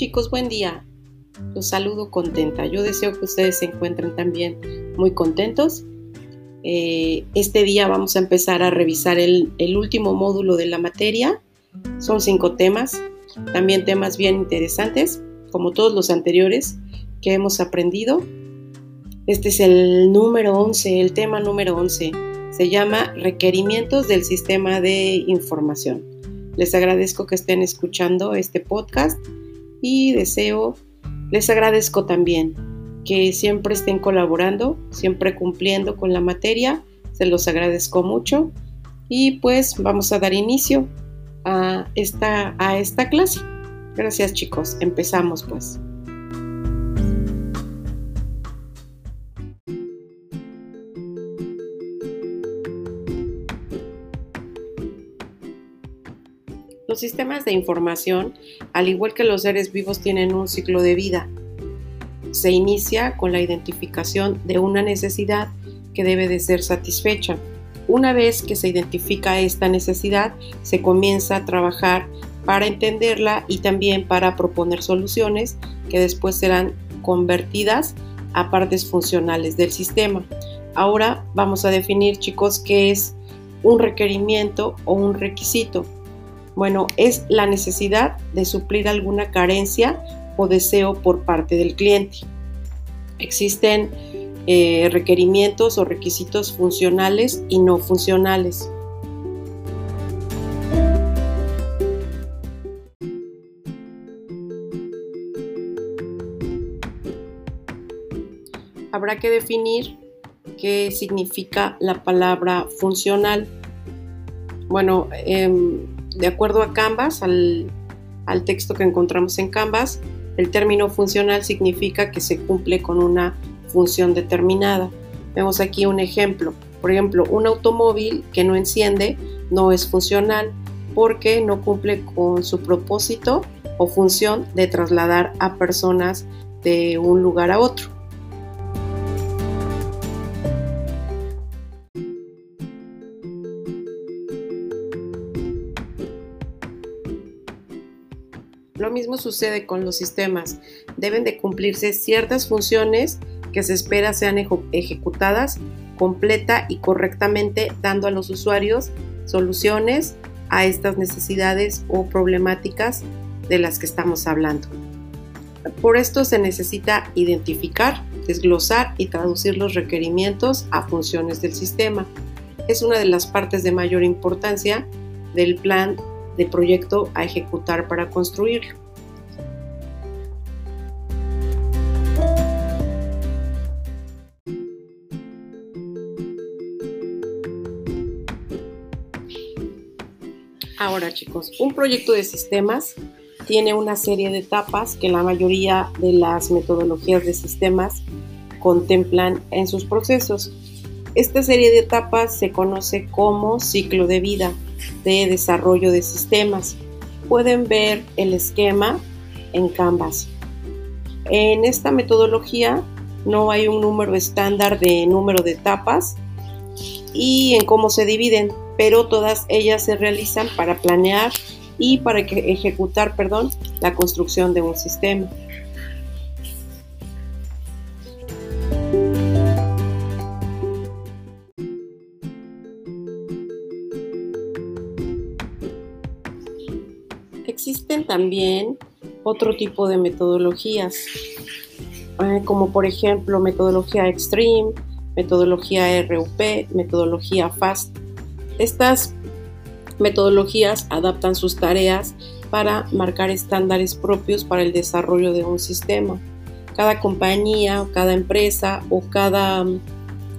Chicos, buen día. Los saludo contenta. Yo deseo que ustedes se encuentren también muy contentos. Eh, este día vamos a empezar a revisar el, último módulo de la materia. Son cinco temas, también temas bien interesantes, como todos los anteriores que hemos aprendido. Este es el número 11, el tema número 11. Se llama Requerimientos del Sistema de Información. Les agradezco que estén escuchando este podcast y deseo, les agradezco también que siempre estén colaborando, siempre cumpliendo con la materia. Se los agradezco mucho y pues vamos a dar inicio a esta, a esta clase. Gracias chicos, empezamos pues. Los sistemas de información, al igual que los seres vivos, tienen un ciclo de vida. Se inicia con la identificación de una necesidad que debe de ser satisfecha. Una vez que se identifica esta necesidad, se comienza a trabajar para entenderla y también para proponer soluciones que después serán convertidas a partes funcionales del sistema. Ahora vamos a definir, chicos, qué es un requerimiento o un requisito. Bueno, es la necesidad de suplir alguna carencia o deseo por parte del cliente. Existen eh, requerimientos o requisitos funcionales y no funcionales. Habrá que definir qué significa la palabra funcional. Bueno, em, de acuerdo a Canvas, al, texto que encontramos en Canvas, el término funcional significa que se cumple con una función determinada. Vemos aquí un ejemplo. Por ejemplo, un automóvil que no enciende no es funcional porque no cumple con su propósito o función de trasladar a personas de un lugar a otro. Lo mismo sucede con los sistemas. Deben de cumplirse ciertas funciones que se espera sean ejecutadas completa y correctamente, dando a los usuarios soluciones a estas necesidades o problemáticas de las que estamos hablando. Por esto se necesita identificar, desglosar y traducir los requerimientos a funciones del sistema. Es una de las partes de mayor importancia del plan de proyecto a ejecutar para construirlo. Ahora chicos, un proyecto de sistemas tiene una serie de etapas que la mayoría de las metodologías de sistemas contemplan en sus procesos. Esta serie de etapas se conoce como ciclo de vida de desarrollo de sistemas. Pueden ver el esquema en Canvas. En esta metodología no hay un número estándar de número de etapas y en cómo se dividen, pero todas ellas se realizan para planear y para ejecutar perdón, la construcción de un sistema. Existen también otro tipo de metodologías, eh, como por ejemplo metodología Extreme, metodología RUP, metodología FAST. Estas metodologías adaptan sus tareas para marcar estándares propios para el desarrollo de un sistema. Cada compañía cada empresa o cada mm,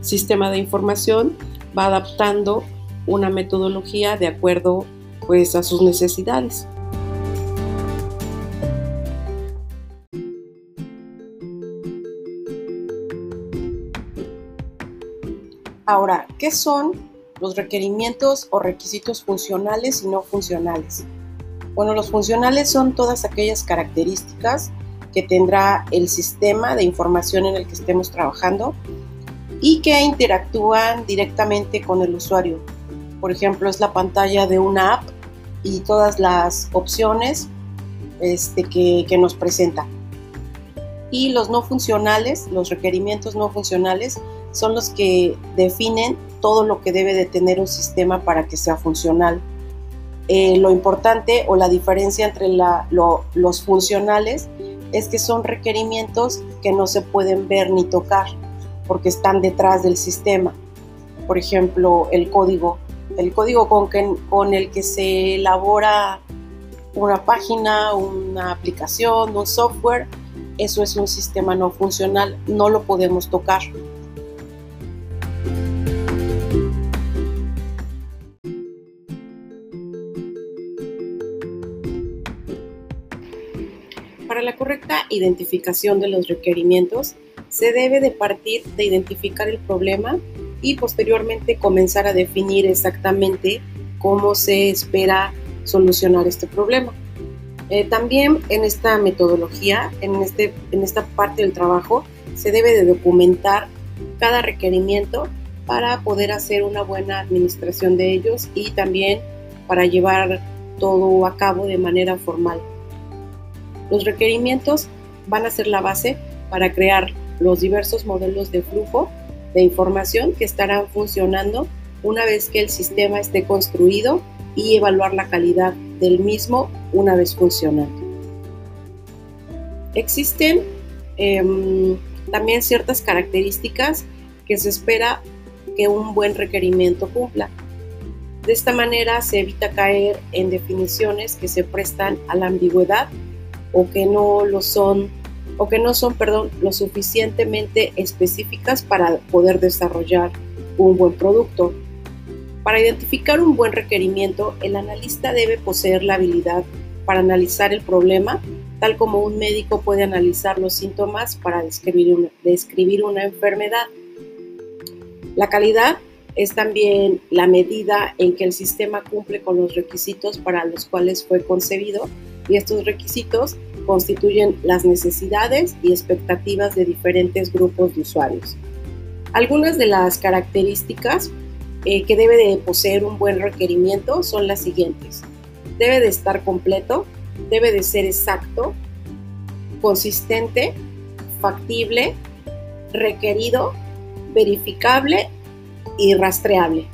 sistema de información va adaptando una metodología de acuerdo pues a sus necesidades. Ahora, ¿qué son los requerimientos o requisitos funcionales y no funcionales? Bueno, los funcionales son todas aquellas características que tendrá el sistema de información en el que estemos trabajando y que interactúan directamente con el usuario. Por ejemplo, es la pantalla de una app y todas las opciones este, que, que nos presenta. Y los no funcionales, los requerimientos no funcionales, son los que definen todo lo que debe de tener un sistema para que sea funcional. Eh, lo importante o la diferencia entre los funcionales es que son requerimientos que no se pueden ver ni tocar porque están detrás del sistema. Por ejemplo, el código. El código con, con el que se elabora una página, una aplicación, un software, eso es un sistema no funcional, no lo podemos tocar. La correcta identificación de los requerimientos, se debe de partir de identificar el problema y posteriormente comenzar a definir exactamente cómo se espera solucionar este problema. Eh, también en esta metodología, en, este, en esta parte del trabajo, se debe de documentar cada requerimiento para poder hacer una buena administración de ellos y también para llevar todo a cabo de manera formal. Los requerimientos van a ser la base para crear los diversos modelos de flujo de información que estarán funcionando una vez que el sistema esté construido y evaluar la calidad del mismo una vez funcionando. Existen em, también ciertas características que se espera que un buen requerimiento cumpla. De esta manera se evita caer en definiciones que se prestan a la ambigüedad o que no lo son o que no son, perdón, lo suficientemente específicas para poder desarrollar un buen producto. Para identificar un buen requerimiento, el analista debe poseer la habilidad para analizar el problema, tal como un médico puede analizar los síntomas para describir una, describir una enfermedad. La calidad es también la medida en que el sistema cumple con los requisitos para los cuales fue concebido y estos requisitos constituyen las necesidades y expectativas de diferentes grupos de usuarios. Algunas de las características eh, que debe de poseer un buen requerimiento son las siguientes. Debe de estar completo, debe de ser exacto, consistente, factible, requerido, verificable y rastreable.